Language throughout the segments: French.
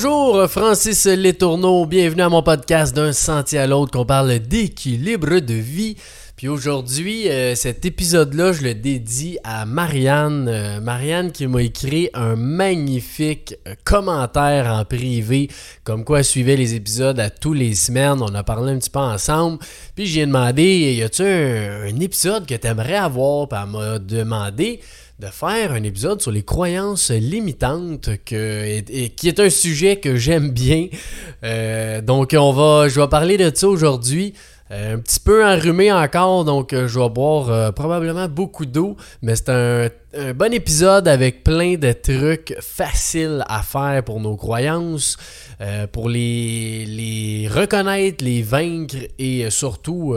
Bonjour, Francis Letourneau. Bienvenue à mon podcast d'un sentier à l'autre qu'on parle d'équilibre de vie. Puis aujourd'hui, euh, cet épisode-là, je le dédie à Marianne. Euh, Marianne qui m'a écrit un magnifique euh, commentaire en privé, comme quoi elle suivait les épisodes à tous les semaines. On a parlé un petit peu ensemble. Puis j'ai demandé, y a-tu un, un, épisode que tu aimerais avoir? Puis elle m'a demandé de faire un épisode sur les croyances limitantes, que, et, qui est un sujet que j'aime bien. donc on va, je vais parler de ça aujourd'hui. Euh, un petit peu enrhumé encore, donc euh, je vais boire euh, probablement beaucoup d'eau. Mais c'est un, bon épisode avec plein de trucs faciles à faire pour nos croyances, pour les, les, reconnaître, les vaincre et surtout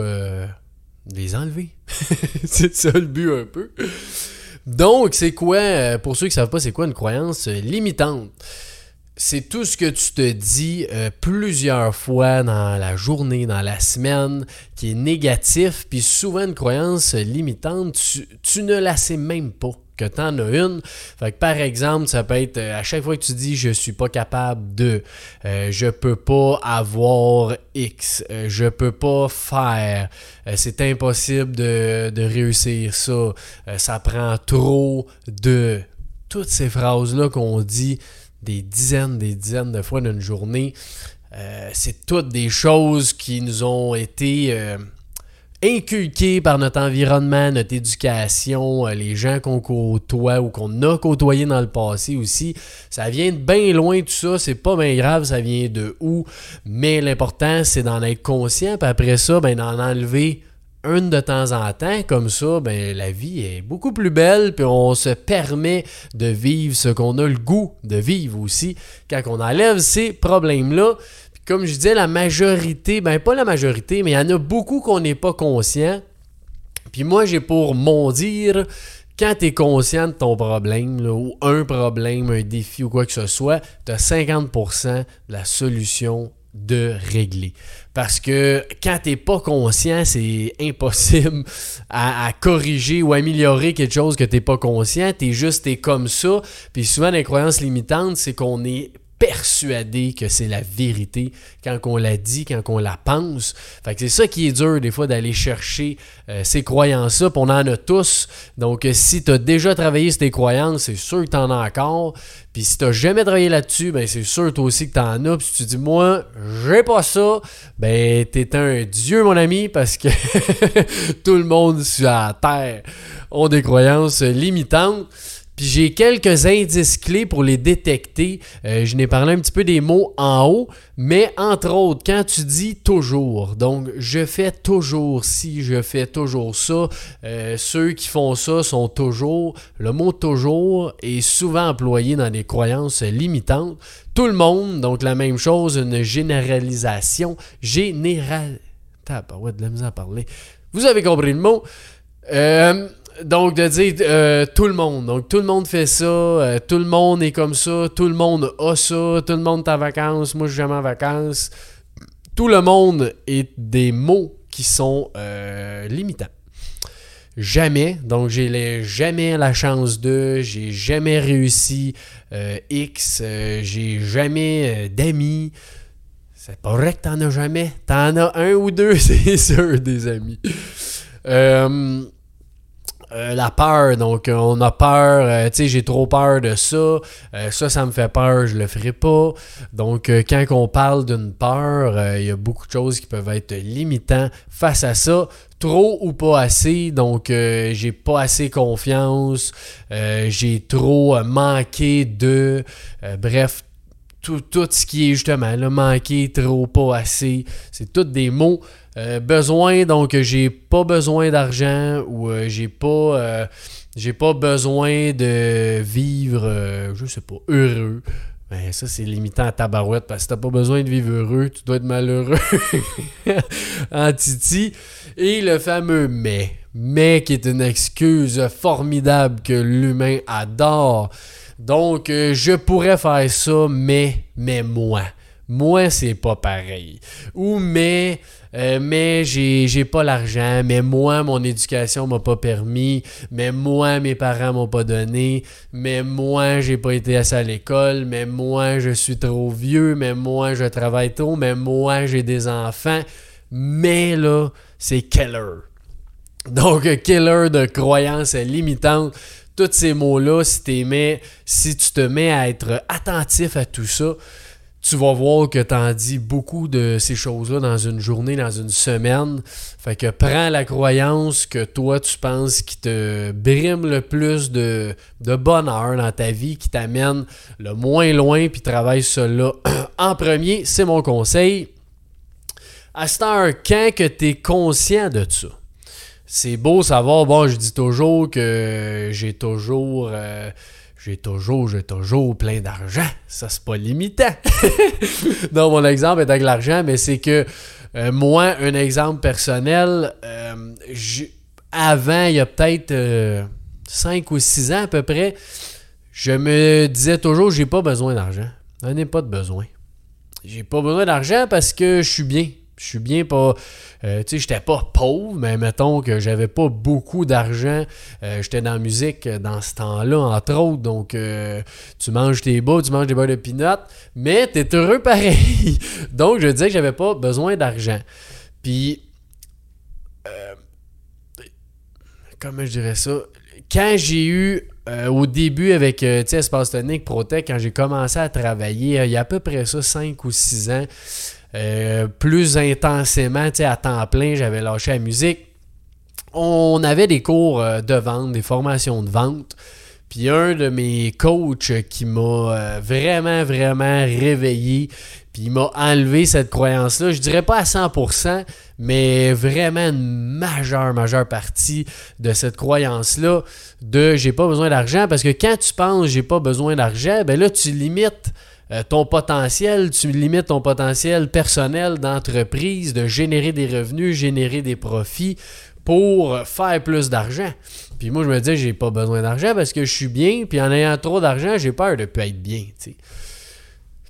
les enlever. c'est ça le but un peu. Donc, c'est quoi, pour ceux qui ne savent pas, c'est quoi une croyance limitante? c'est tout ce que tu te dis euh, plusieurs fois dans la journée, dans la semaine, qui est négatif, puis souvent une croyance limitante, tu, ne la sais même pas que tu en as une. Fait que par exemple, ça peut être euh, à chaque fois que tu dis je suis pas capable de, euh, je peux pas avoir X, je peux pas faire, c'est impossible de, de, réussir ça, ça prend trop de. Toutes ces phrases-là qu'on dit, des dizaines, des dizaines de fois dans une journée. Euh, c'est toutes des choses qui nous ont été inculquées par notre environnement, notre éducation, euh, les gens qu'on côtoie ou qu'on a côtoyés dans le passé aussi. Ça vient de bien loin tout ça, c'est pas bien grave, ça vient de où, mais l'important c'est d'en être conscient, puis après ça, ben, d'en enlever une de temps en temps, comme ça, ben, la vie est beaucoup plus belle, puis on se permet de vivre ce qu'on a le goût de vivre aussi quand on enlève ces problèmes-là. Comme je disais, la majorité, ben pas la majorité, mais il y en a beaucoup qu'on n'est pas conscient. Puis moi, j'ai pour mon dire, quand tu es conscient de ton problème, ou un problème, un défi ou quoi que ce soit, tu as 50% de la solution de régler. Parce que quand t'es pas conscient, c'est impossible à, corriger ou améliorer quelque chose que t'es pas conscient. T'es juste, t'es comme ça. Puis souvent, les croyances limitantes, c'est qu'on est persuadé que c'est la vérité quand on la dit, quand on la pense. Fait c'est ça qui est dur des fois d'aller chercher euh, ces croyances-là, on en a tous. Donc euh, si tu as déjà travaillé sur tes croyances, c'est sûr que tu en as encore. Puis si tu jamais travaillé là-dessus, ben c'est sûr toi aussi que tu en as. Puis si tu dis moi, j'ai pas ça, ben t'es un dieu mon ami parce que tout le monde sur la terre ont des croyances limitantes. Puis j'ai quelques indices clés pour les détecter. Euh, je n'ai parlé un petit peu des mots en haut, mais entre autres, quand tu dis toujours, donc je fais toujours ci, je fais toujours ça, euh, ceux qui font ça sont toujours, le mot toujours est souvent employé dans des croyances limitantes. Tout le monde, donc la même chose, une généralisation, général... ouais, de la misère à parler. Vous avez compris le mot. Euh, donc, de dire euh, tout le monde. Donc, tout le monde fait ça. Euh, tout le monde est comme ça. Tout le monde a ça. Tout le monde est en vacances. Moi, je suis jamais en vacances. Tout le monde est des mots qui sont euh, limitants. Jamais. Donc, j'ai jamais la chance de. J'ai jamais réussi X. j'ai jamais d'amis. C'est pas vrai que t'en as jamais. T'en as un ou deux, c'est sûr, des amis. Euh, la peur, donc euh, on a peur, euh, tu sais, j'ai trop peur de ça, ça, ça me fait peur, je le ferai pas. Donc, quand on parle d'une peur, il y a beaucoup de choses qui peuvent être limitantes face à ça. Trop ou pas assez, donc j'ai pas assez confiance, j'ai trop manqué de, bref, tout, tout, ce qui est justement le manquer, trop, pas assez, c'est tous des mots euh, besoin, donc j'ai pas besoin d'argent ou euh, j'ai pas euh, j'ai pas besoin de vivre, je sais pas, heureux. Ben, ça, c'est limitant à tabarouette parce que t'as pas besoin de vivre heureux, tu dois être malheureux en titi. Et le fameux mais. Mais qui est une excuse formidable que l'humain adore. Donc, je pourrais faire ça, mais, mais moi moi, c'est pas pareil. Ou mais, euh, mais j'ai, pas l'argent, mais moi, mon éducation m'a pas permis, mais moi, mes parents m'ont pas donné, mais moi, j'ai pas été assez à l'école, mais moi, je suis trop vieux, mais moi, je travaille trop, mais moi, j'ai des enfants. Mais là, c'est killer. Donc, killer de croyances limitantes tous ces mots-là, si, si tu te mets à être attentif à tout ça, tu vas voir que tu en dis beaucoup de ces choses-là dans une journée, dans une semaine. Fait que prends la croyance que toi, tu penses qui te brime le plus de, de bonheur dans ta vie, qui t'amène le moins loin, puis travaille cela en premier. C'est mon conseil. À ce temps, quand que tu es conscient de ça, c'est beau savoir, bon, je dis toujours que j'ai toujours, euh, j'ai toujours, j'ai toujours plein d'argent. Ça, c'est pas limitant. non, mon exemple est avec l'argent, mais c'est que euh, moi, un exemple personnel, euh, avant, il y a peut-être 5 ou 6 ans à peu près, je me disais toujours, j'ai pas besoin d'argent. J'en ai pas de besoin. J'ai pas besoin d'argent parce que je suis bien. Je suis bien pas. Euh, tu sais, j'étais pas pauvre, mais mettons que j'avais pas beaucoup d'argent. Euh, j'étais dans la musique dans ce temps-là, entre autres. Donc, euh, tu manges tes bas, tu manges des beurres de pinot, mais t'es heureux pareil. donc, je disais que j'avais pas besoin d'argent. Puis, comment je dirais ça? Quand j'ai eu au début avec sais, Espace Tonic Protec, quand j'ai commencé à travailler, il y a à peu près ça, 5 ou 6 ans, euh, plus intensément, à temps plein, j'avais lâché la musique. On avait des cours euh, de vente, des formations de vente. Puis un de mes coachs qui m'a euh, vraiment, vraiment réveillé, puis il m'a enlevé cette croyance-là. Je dirais pas à 100%, mais vraiment une majeure, majeure partie de cette croyance-là de j'ai pas besoin d'argent. Parce que quand tu penses j'ai pas besoin d'argent, ben là, tu limites euh, ton potentiel, tu limites ton potentiel personnel d'entreprise, de générer des revenus, générer des profits pour faire plus d'argent. Puis moi, je me dis, j'ai pas besoin d'argent parce que je suis bien, puis en ayant trop d'argent, j'ai peur de ne plus être bien.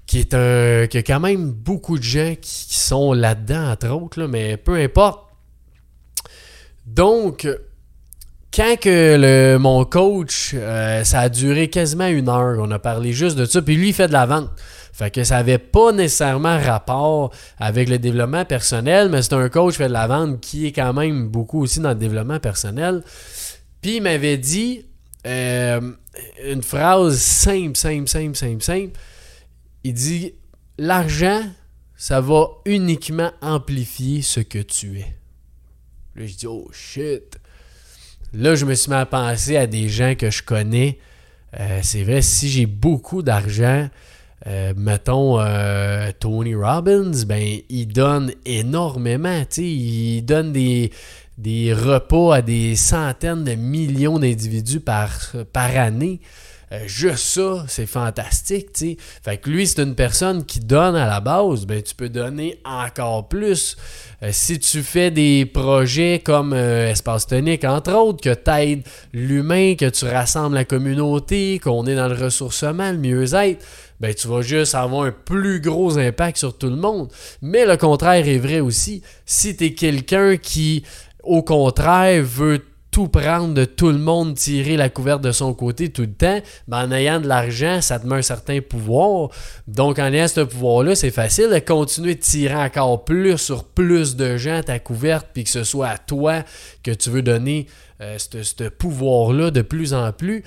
Qui est un. Qu'il y a quand même beaucoup de gens qui, sont là-dedans, entre autres, mais peu importe. Donc, quand le, mon coach, euh, ça a duré quasiment une heure, on a parlé juste de ça, puis lui, il fait de la vente. Fait que ça n'avait pas nécessairement rapport avec le développement personnel, mais c'est un coach qui fait de la vente qui est quand même beaucoup aussi dans le développement personnel. Puis il m'avait dit euh, une phrase simple, simple, simple, simple, simple. Il dit L'argent, ça va uniquement amplifier ce que tu es. Là, je dis Oh shit. Là, je me suis mis à penser à des gens que je connais. Euh, c'est vrai, si j'ai beaucoup d'argent, euh, mettons euh, Tony Robbins, ben il donne énormément. Il donne des, des repas à des centaines de millions d'individus par, par année. Euh, juste ça, c'est fantastique, tu. Fait que lui, c'est une personne qui donne à la base, ben tu peux donner encore plus. Euh, si tu fais des projets comme euh, Espace Tonique, entre autres, que tu aides l'humain, que tu rassembles la communauté, qu'on est dans le ressourcement, le mieux-être, ben tu vas juste avoir un plus gros impact sur tout le monde. Mais le contraire est vrai aussi. Si tu es quelqu'un qui, au contraire, veut tout prendre de tout le monde, tirer la couverte de son côté tout le temps, ben en ayant de l'argent, ça te met un certain pouvoir. Donc, en ayant ce pouvoir-là, c'est facile de continuer de tirer encore plus sur plus de gens ta couverte, puis que ce soit à toi que tu veux donner euh, ce pouvoir-là de plus en plus.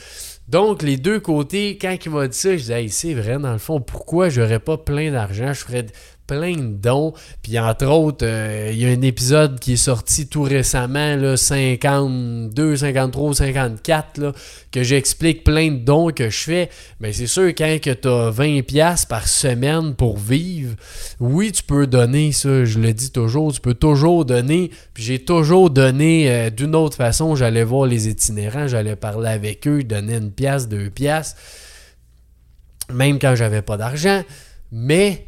Donc, les deux côtés, quand il m'a dit ça, je disais, c'est vrai, dans le fond, pourquoi j'aurais pas plein d'argent? Je ferais plein de dons. Puis entre autres, euh, il y a un épisode qui est sorti tout récemment, là, 52, 53, 54, là, que j'explique plein de dons que je fais. Mais c'est sûr, quand tu as 20$ par semaine pour vivre, oui, tu peux donner ça, je le dis toujours, tu peux toujours donner. Puis j'ai toujours donné euh, d'une autre façon. J'allais voir les itinérants, j'allais parler avec eux, donner une pièce, deux pièces, même quand j'avais pas d'argent. Mais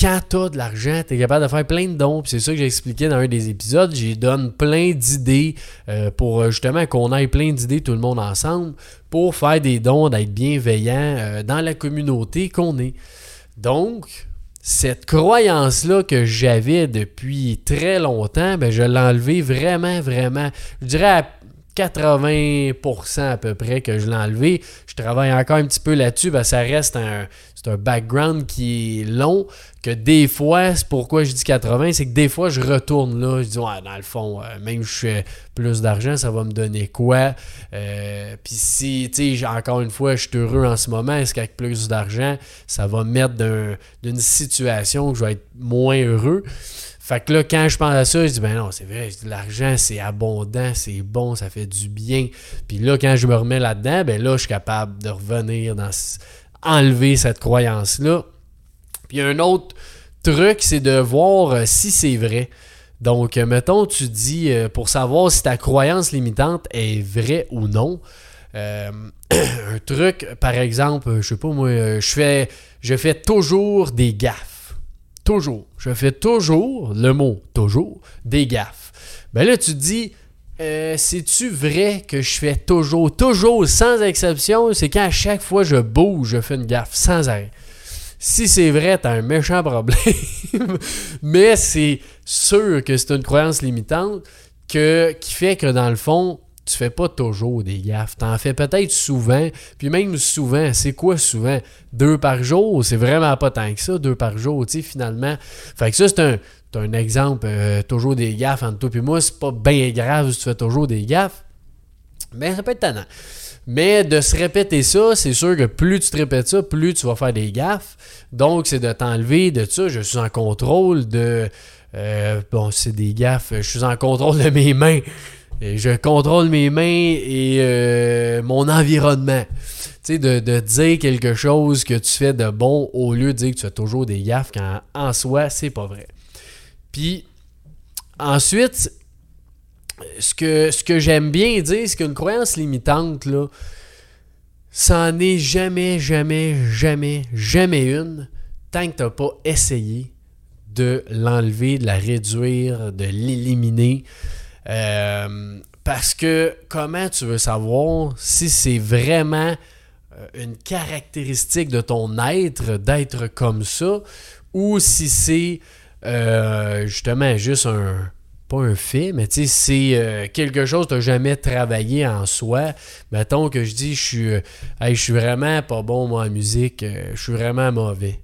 quand tu as de l'argent, tu es capable de faire plein de dons. C'est ça que j'ai expliqué dans un des épisodes. J'ai donne plein d'idées euh, pour euh, justement qu'on ait plein d'idées tout le monde ensemble pour faire des dons, d'être bienveillant euh, dans la communauté qu'on est. Donc, cette croyance-là que j'avais depuis très longtemps, ben, je l'ai enlevée vraiment, vraiment, je dirais à 80% à peu près que je l'ai enlevé. Je travaille encore un petit peu là-dessus, ça reste un, c'est un background qui est long, que des fois, c'est pourquoi je dis 80, c'est que des fois, je retourne là, je dis, ouais, dans le fond, euh, même si je fais plus d'argent, ça va me donner quoi? Euh, puis si, tu sais, encore une fois, je suis heureux en ce moment, est-ce qu'avec plus d'argent, ça va me mettre d'une situation où je vais être moins heureux? Fait que là, quand je pense à ça, je dis, ben non, c'est vrai, l'argent, c'est abondant, c'est bon, ça fait du bien. Puis là, quand je me remets là-dedans, ben là, je suis capable de revenir dans, enlever cette croyance-là. Puis un autre truc, c'est de voir euh, si c'est vrai. Donc, euh, mettons, tu dis, euh, pour savoir si ta croyance limitante est vraie ou non, un truc, par exemple, je sais pas moi, je fais, je fais toujours des gaffes. Je fais toujours, le mot toujours, des gaffes. Ben là, tu te dis, euh, c'est-tu vrai que je fais toujours, toujours, sans exception, c'est quand à chaque fois je bouge, je fais une gaffe, sans arrêt. Si c'est vrai, t'as un méchant problème. Mais c'est sûr que c'est une croyance limitante que, qui fait que dans le fond, tu fais pas toujours des gaffes. Tu en fais peut-être souvent. Puis même souvent, c'est quoi souvent? Deux par jour, c'est vraiment pas tant que ça, deux par jour, tu sais, finalement. Fait que ça, c'est un, un exemple, euh, toujours des gaffes entre toi et moi. C'est pas bien grave si tu fais toujours des gaffes. Mais ça peut être. Mais de se répéter ça, c'est sûr que plus tu te répètes ça, plus tu vas faire des gaffes. Donc, c'est de t'enlever de ça. Je suis en contrôle de. Euh, bon, c'est des gaffes. Je suis en contrôle de mes mains je contrôle mes mains et euh, mon environnement. Tu sais, de, dire quelque chose que tu fais de bon au lieu de dire que tu fais toujours des gaffes quand en soi, c'est pas vrai. Puis, ensuite, ce que, ce que j'aime bien dire, c'est qu'une croyance limitante, là, ça n'en est jamais, jamais, jamais, jamais une tant que tu n'as pas essayé de l'enlever, de la réduire, de l'éliminer. Euh, parce que comment tu veux savoir si c'est vraiment euh, une caractéristique de ton être d'être comme ça ou si c'est euh, justement juste un pas un fait, mais tu sais, c'est quelque chose que tu jamais travaillé en soi. Mettons que je dis, je suis, je suis vraiment pas bon, moi, en musique, je suis vraiment mauvais.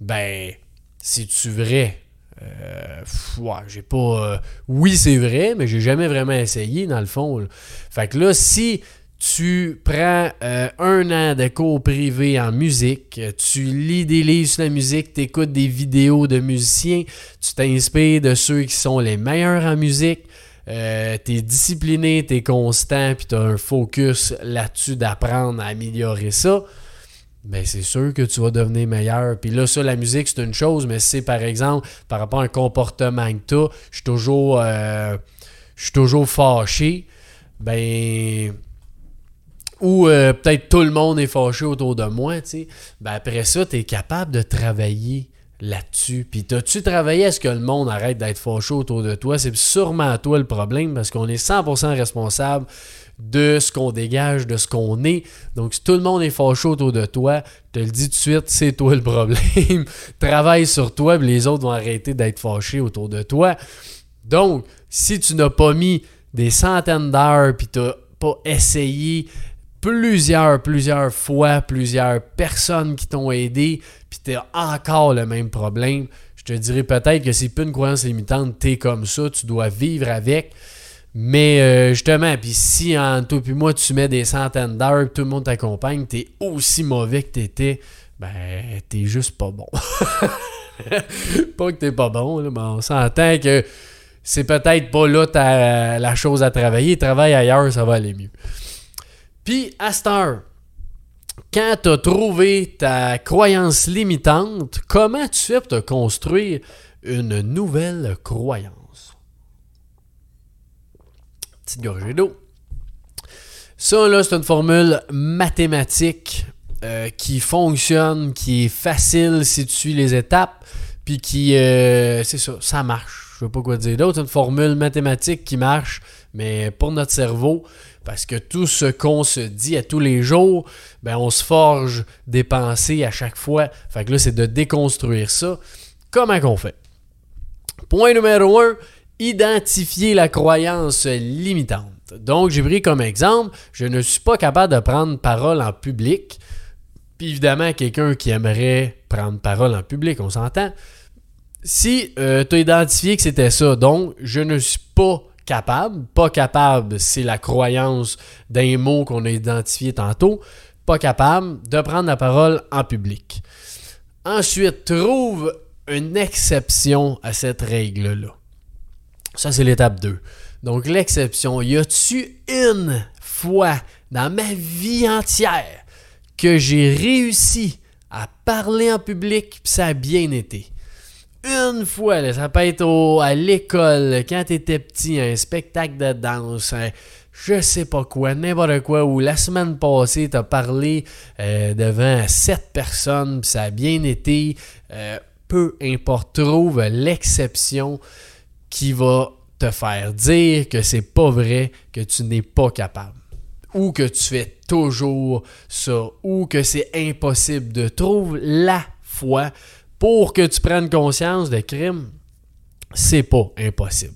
Ben, c'est-tu vrai? Euh, j'ai pas. Euh, oui, c'est vrai, mais j'ai jamais vraiment essayé dans le fond. Fait que là, si tu prends euh, un an de cours privé en musique, tu lis des livres sur la musique, tu écoutes des vidéos de musiciens, tu t'inspires de ceux qui sont les meilleurs en musique, tu es discipliné, tu es constant, puis tu as un focus là-dessus d'apprendre à améliorer ça ben c'est sûr que tu vas devenir meilleur. Puis là, ça, la musique, c'est une chose, mais c'est par exemple, par rapport à un comportement que tu as, je suis toujours, euh, je suis toujours fâché, ben. Ou euh, peut-être tout le monde est fâché autour de moi, tu sais. Ben après ça, tu es capable de travailler là-dessus. Puis t'as-tu travaillé à ce que le monde arrête d'être fâché autour de toi? C'est sûrement toi le problème parce qu'on est 100% responsable de ce qu'on dégage, de ce qu'on est. Donc, si tout le monde est fâché autour de toi, te le dis tout de suite, c'est toi le problème. Travaille sur toi, et les autres vont arrêter d'être fâchés autour de toi. Donc, si tu n'as pas mis des centaines d'heures, puis tu n'as pas essayé plusieurs, plusieurs fois, plusieurs personnes qui t'ont aidé, puis tu as encore le même problème, je te dirais peut-être que c'est plus une croyance limitante, tu es comme ça, tu dois vivre avec. Mais euh, justement, puis si en toi puis moi, tu mets des centaines d'heures, tout le monde t'accompagne, t'es aussi mauvais que t'étais, ben, t'es juste pas bon. pas que t'es pas bon, là, mais on s'entend que c'est peut-être pas là la chose à travailler. Travaille ailleurs, ça va aller mieux. Puis, à cette heure, quand tu as trouvé ta croyance limitante, comment tu fais pour te construire une nouvelle croyance? Petite gorgée d'eau. Ça, là, c'est une formule mathématique euh, qui fonctionne, qui est facile si tu suis les étapes, puis qui, euh, c'est ça, ça marche. je sais pas quoi dire d'autre, une formule mathématique qui marche, mais pour notre cerveau, parce que tout ce qu'on se dit à tous les jours, ben on se forge des pensées à chaque fois. Fait que là, c'est de déconstruire ça. Comment qu'on fait? Point numéro 1, identifier la croyance limitante. Donc, j'ai pris comme exemple, je ne suis pas capable de prendre parole en public. Puis évidemment, quelqu'un qui aimerait prendre parole en public, on s'entend. Si euh, tu as identifié que c'était ça, donc je ne suis pas capable, pas capable, c'est la croyance d'un mot qu'on a identifié tantôt, pas capable de prendre la parole en public. Ensuite, trouve une exception à cette règle-là. Ça, c'est l'étape 2. Donc, l'exception, y a-tu une fois dans ma vie entière que j'ai réussi à parler en public puis ça a bien été? Une fois, ça peut être à l'école, quand tu étais petit, un spectacle de danse, je sais pas quoi, n'importe quoi, ou la semaine passée, tu as parlé euh, devant sept personnes, puis ça a bien été. Euh, peu importe, trouve l'exception qui va te faire dire que c'est pas vrai, que tu n'es pas capable. Ou que tu fais toujours ça, ou que c'est impossible de trouver la foi pour que tu prennes conscience de crime. C'est pas impossible.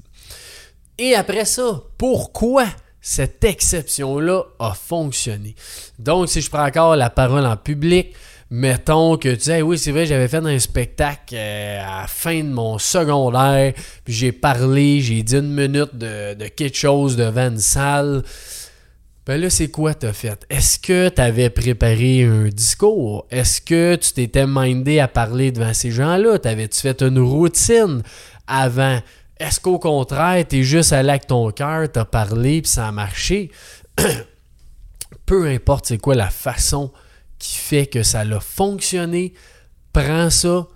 Et après ça, pourquoi cette exception-là a fonctionné? Donc, si je prends encore la parole en public, mettons que tu dis oui c'est vrai j'avais fait un spectacle euh, à la fin de mon secondaire puis j'ai parlé j'ai dit une minute de, quelque chose devant une salle. Ben là c'est quoi t'as fait? Est-ce que t'avais préparé un discours? Est-ce que tu t'étais mindé à parler devant ces gens-là? T'avais-tu fait une routine avant? Est-ce qu'au contraire t'es juste allé avec ton cœur t'as parlé puis ça a marché? Peu importe c'est quoi la façon qui fait que ça a fonctionné, prends ça,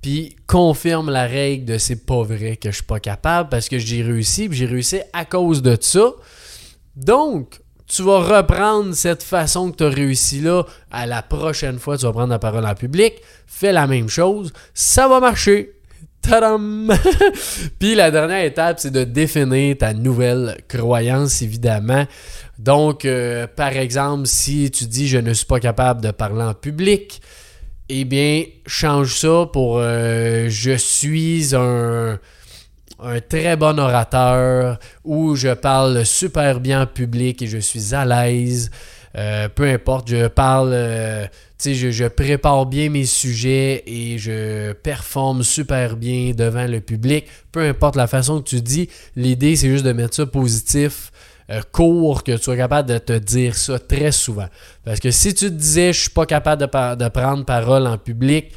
puis confirme la règle de c'est pas vrai que je suis pas capable parce que j'ai réussi, puis j'ai réussi à cause de ça. Donc, tu vas reprendre cette façon que tu as réussi là à la prochaine fois, tu vas prendre la parole en public, fais la même chose, ça va marcher. Puis la dernière étape, c'est de définir ta nouvelle croyance, évidemment. Donc, euh, par exemple, si tu dis je ne suis pas capable de parler en public, eh bien, change ça pour euh, je suis un, un très bon orateur ou je parle super bien en public et je suis à l'aise. Euh, peu importe, je parle, sais, je, prépare bien mes sujets et je performe super bien devant le public. Peu importe la façon que tu dis, l'idée c'est juste de mettre ça positif euh, court que tu sois capable de te dire ça très souvent. Parce que si tu te disais je suis pas capable de, prendre parole en public,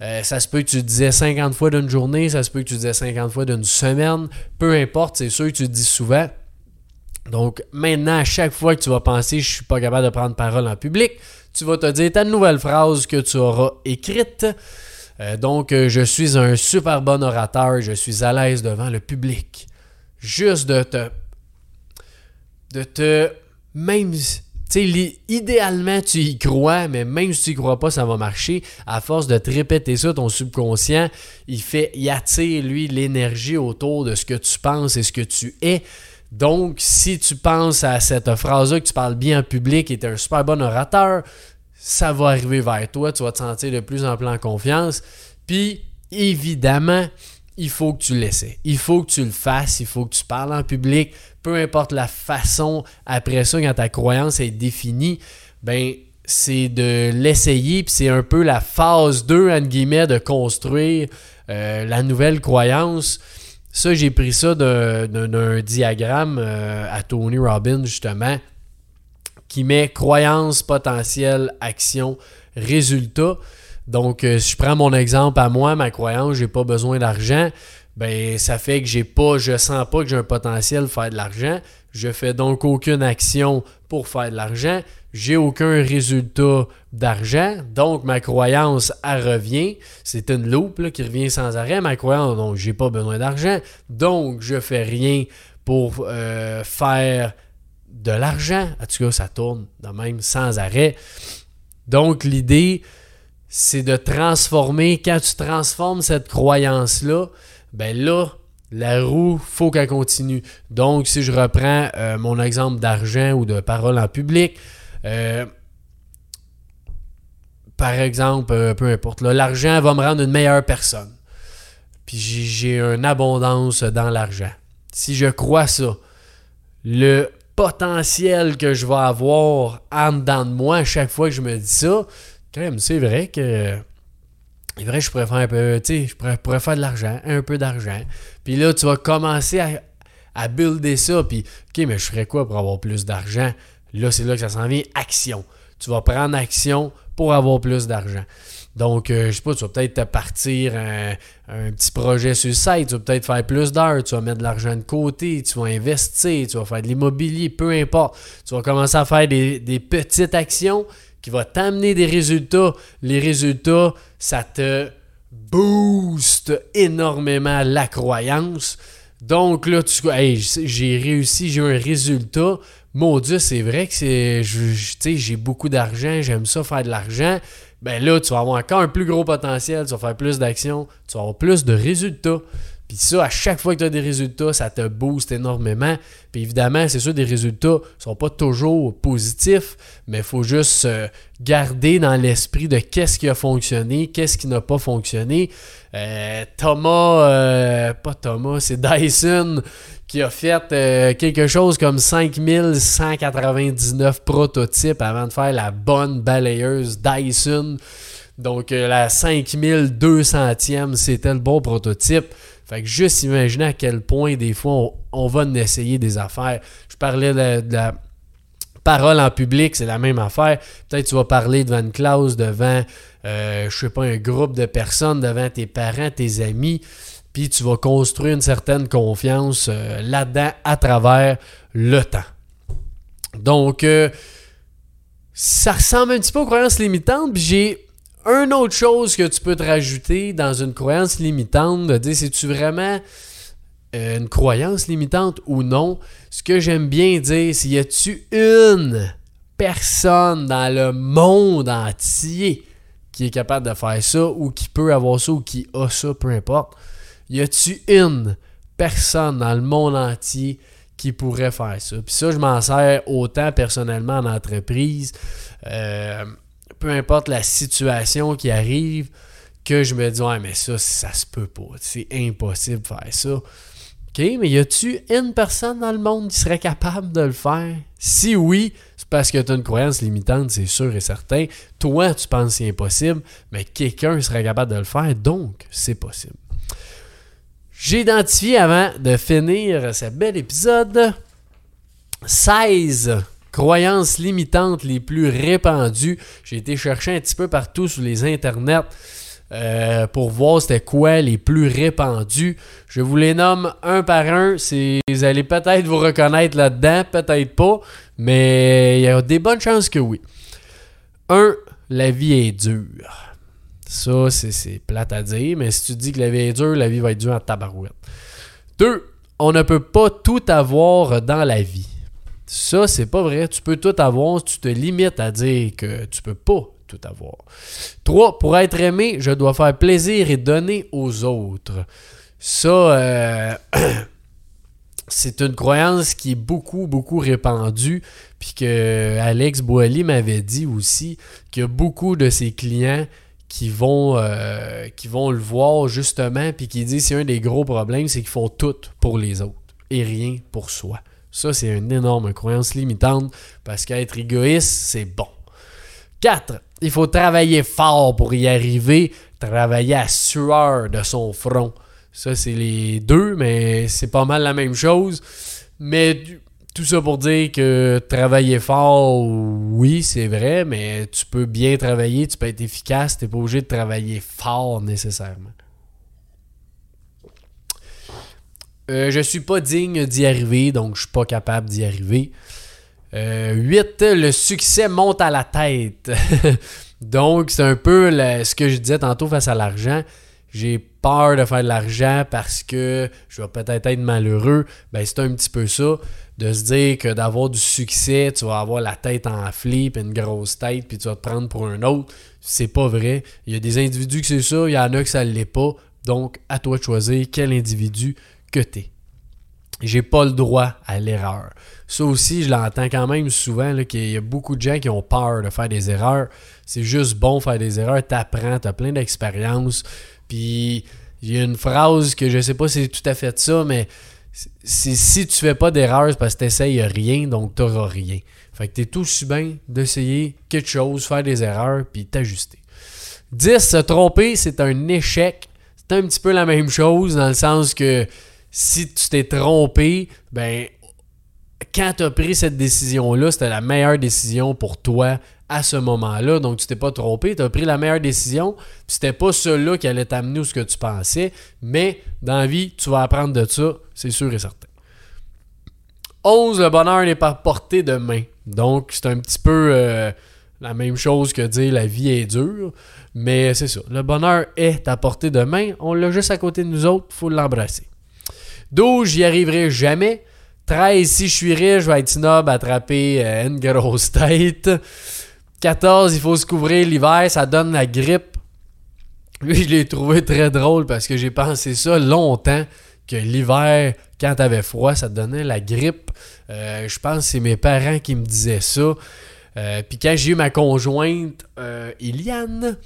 euh, ça se peut que tu te disais 50 fois d'une journée, ça se peut que tu disais 50 fois d'une semaine, peu importe, c'est sûr que tu te dis souvent. Donc maintenant, à chaque fois que tu vas penser je suis pas capable de prendre parole en public, tu vas te dire ta nouvelle phrase que tu auras écrite. Euh, donc, je suis un super bon orateur, je suis à l'aise devant le public. Juste de te de te. Même. Tu idéalement, tu y crois, mais même si tu y crois pas, ça va marcher. À force de te répéter ça, ton subconscient, il fait, il attire, lui, l'énergie autour de ce que tu penses et ce que tu es. Donc, si tu penses à cette phrase-là, que tu parles bien en public et tu es un super bon orateur, ça va arriver vers toi, tu vas te sentir de plus en plus en confiance. Puis, évidemment, il faut que tu l'essaies. Il faut que tu le fasses, il faut que tu parles en public, peu importe la façon après ça, quand ta croyance est définie, ben c'est de l'essayer, puis c'est un peu la phase 2, entre guillemets, de construire euh, la nouvelle croyance. Ça, j'ai pris ça d'un diagramme euh, à Tony Robbins, justement, qui met croyance, potentiel, action, résultat. Donc, euh, si je prends mon exemple à moi, ma croyance, j'ai pas besoin d'argent, ben ça fait que j'ai pas, je sens pas que j'ai un potentiel de faire de l'argent. Je fais donc aucune action pour faire de l'argent. J'ai aucun résultat d'argent. Donc ma croyance, elle revient. C'est une loupe qui revient sans arrêt. Ma croyance, donc j'ai pas besoin d'argent. Donc je fais rien pour euh, faire de l'argent. En tout cas, ça tourne de même sans arrêt. Donc l'idée, c'est de transformer, quand tu transformes cette croyance-là, ben là, La roue, faut qu'elle continue. Donc, si je reprends euh, mon exemple d'argent ou de parole en public, euh, par exemple, euh, peu importe, l'argent va me rendre une meilleure personne. Puis j'ai une abondance dans l'argent. Si je crois ça, le potentiel que je vais avoir en dedans de moi à chaque fois que je me dis ça, quand même, c'est vrai que c'est vrai, je pourrais faire un peu, tu sais, je pourrais, faire de l'argent, un peu d'argent. Puis là, tu vas commencer à, à builder ça. Puis, OK, mais je ferais quoi pour avoir plus d'argent? Là, c'est là que ça s'en vient, action. Tu vas prendre action pour avoir plus d'argent. Donc, euh, je sais pas, tu vas peut-être te partir un, petit projet sur le site, tu vas peut-être faire plus d'heures, tu vas mettre de l'argent de côté, tu vas investir, tu vas faire de l'immobilier, peu importe. Tu vas commencer à faire des, des petites actions qui vont t'amener des résultats. Les résultats, ça te booste énormément la croyance. Donc là, tu hey, j'ai réussi, j'ai eu un résultat. Mon Dieu, c'est vrai que c'est, j'ai beaucoup d'argent, j'aime ça faire de l'argent. Ben là, tu vas avoir encore un plus gros potentiel, tu vas faire plus d'actions, tu vas avoir plus de résultats. Puis ça, à chaque fois que tu as des résultats, ça te booste énormément. Puis évidemment, c'est sûr, des résultats ne sont pas toujours positifs, mais il faut juste garder dans l'esprit de qu'est-ce qui a fonctionné, qu'est-ce qui n'a pas fonctionné. Euh, Thomas, euh, pas Thomas, c'est Dyson qui a fait euh, quelque chose comme 5199 prototypes avant de faire la bonne balayeuse Dyson. Donc la 5200e, c'était le bon prototype. Fait que juste imaginer à quel point des fois on, va essayer des affaires. Je parlais de, la parole en public, c'est la même affaire. Peut-être tu vas parler devant une classe, devant, euh, je sais pas, un groupe de personnes, devant tes parents, tes amis, puis tu vas construire une certaine confiance euh, là-dedans à travers le temps. Donc, euh, ça ressemble un petit peu aux croyances limitantes, puis j'ai une autre chose que tu peux te rajouter dans une croyance limitante, de dire c'est-tu vraiment euh, une croyance limitante ou non, ce que j'aime bien dire, c'est y a-tu une personne dans le monde entier qui est capable de faire ça ou qui peut avoir ça ou qui a ça, peu importe? Y a-tu une personne dans le monde entier qui pourrait faire ça? Puis ça, je m'en sers autant personnellement en entreprise. Euh, peu importe la situation qui arrive, que je me dis, ouais, mais ça, ça se peut pas. C'est impossible de faire ça. OK, mais y a-tu une personne dans le monde qui serait capable de le faire? Si oui, c'est parce que tu as une croyance limitante, c'est sûr et certain. Toi, tu penses que c'est impossible, mais quelqu'un serait capable de le faire, donc c'est possible. J'ai identifié avant de finir ce bel épisode 16 croyances limitantes les plus répandues. J'ai été chercher un petit peu partout sur les internets euh, pour voir c'était quoi les plus répandus. Je vous les nomme un par un. Vous allez peut-être vous reconnaître là-dedans, peut-être pas, mais il y a des bonnes chances que oui. 1. La vie est dure. Ça, c'est plate à dire, mais si tu dis que la vie est dure, la vie va être dure en tabarouette. 2. On ne peut pas tout avoir dans la vie. Ça, c'est pas vrai. Tu peux tout avoir. Tu te limites à dire que tu peux pas tout avoir. 3. Pour être aimé, je dois faire plaisir et donner aux autres. Ça, euh, c'est une croyance qui est beaucoup, beaucoup répandue. Puis que Alex Boily m'avait dit aussi a beaucoup de ses clients qui vont, euh, qui vont le voir justement, puis qui disent c'est un des gros problèmes, c'est qu'ils font tout pour les autres et rien pour soi. Ça, c'est une énorme croyance limitante parce qu'être égoïste, c'est bon. 4. Il faut travailler fort pour y arriver, travailler à sueur de son front. Ça, c'est les deux, mais c'est pas mal la même chose. Mais tout ça pour dire que travailler fort, oui, c'est vrai, mais tu peux bien travailler, tu peux être efficace, tu n'es pas obligé de travailler fort nécessairement. Euh, je suis pas digne d'y arriver, donc je suis pas capable d'y arriver. 8. Euh, le succès monte à la tête. donc, c'est un peu ce que je disais tantôt face à l'argent. J'ai peur de faire de l'argent parce que je vais peut-être être malheureux. Ben, c'est un petit peu ça. De se dire que d'avoir du succès, tu vas avoir la tête enflée, puis une grosse tête, puis tu vas te prendre pour un autre. C'est pas vrai. Il y a des individus que c'est ça, il y en a que ça l'est pas. Donc, à toi de choisir quel individu que t'es. J'ai pas le droit à l'erreur. Ça aussi, je l'entends quand même souvent, qu'il y a beaucoup de gens qui ont peur de faire des erreurs. C'est juste bon faire des erreurs, t'apprends, t'as plein d'expérience. Puis, il y a une phrase que je sais pas si c'est tout à fait ça, mais si tu fais pas d'erreur, c'est parce que t'essayes rien, donc t'auras rien. Fait que t'es tout aussi bien d'essayer quelque chose, faire des erreurs, puis t'ajuster. 10. Se tromper, c'est un échec. C'est un petit peu la même chose, dans le sens que si tu t'es trompé, ben quand tu as pris cette décision-là, c'était la meilleure décision pour toi à ce moment-là. Donc, tu t'es pas trompé, tu as pris la meilleure décision. C'était pas cela qui allait t'amener où ce que tu pensais. Mais dans la vie, tu vas apprendre de ça, c'est sûr et certain. 11. Le bonheur n'est pas porté de main. Donc, c'est un petit peu euh, la même chose que dire la vie est dure. Mais c'est ça. Le bonheur est à portée de main. On l'a juste à côté de nous autres. Il faut l'embrasser. 12. J'y arriverai jamais. 13, si je suis riche, je vais être snob, attraper euh, une grosse tête. 14, il faut se couvrir l'hiver, ça donne la grippe. Lui, je l'ai trouvé très drôle parce que j'ai pensé ça longtemps, que l'hiver, quand t'avais froid, ça te donnait la grippe. Euh, je pense que c'est mes parents qui me disaient ça. Euh, puis quand j'ai eu ma conjointe, Eliane,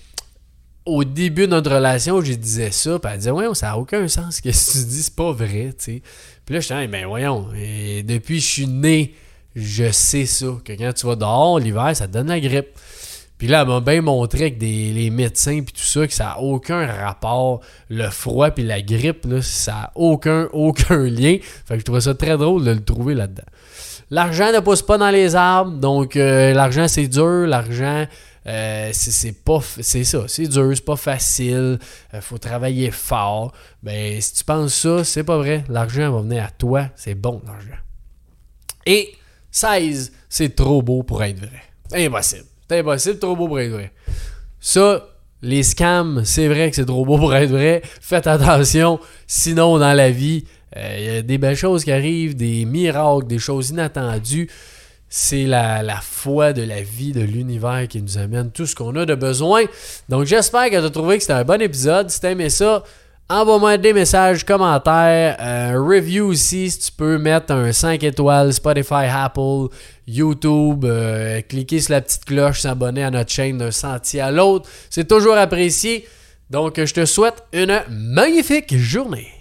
au début de notre relation, je disais ça, puis elle disait Ouais, ça n'a aucun sens ce que tu dis, c'est pas vrai, tu sais. Puis là, je disais, ben voyons, depuis que je suis né, je sais ça, que quand tu vas dehors l'hiver, ça te donne la grippe. Puis là, elle m'a bien montré avec les médecins puis tout ça que ça n'a aucun rapport. Le froid puis la grippe, là, ça n'a aucun, aucun lien. Fait que je trouvais ça très drôle de le trouver là-dedans. L'argent ne pousse pas dans les arbres, donc euh, l'argent c'est dur, l'argent euh, c'est pas c'est ça, c'est dur, c'est pas facile, il euh, faut travailler fort. Ben si tu penses ça, c'est pas vrai. L'argent va venir à toi, c'est bon l'argent. Et 16, c'est trop beau pour être vrai. Impossible. C'est impossible, trop beau pour être vrai. Ça, les scams, c'est vrai que c'est trop beau pour être vrai. Faites attention, sinon dans la vie, euh, il y a des belles choses qui arrivent, des miracles, des choses inattendues c'est la, foi de la vie, de l'univers qui nous amène tout ce qu'on a de besoin. Donc j'espère que tu as trouvé que c'était un bon épisode. Si tu aimé ça, envoie-moi des messages, commentaires, un review aussi si tu peux mettre un 5 étoiles, Spotify, Apple, YouTube, euh, cliquer sur la petite cloche, s'abonner à notre chaîne d'un sentier à l'autre. C'est toujours apprécié. Donc je te souhaite une magnifique journée.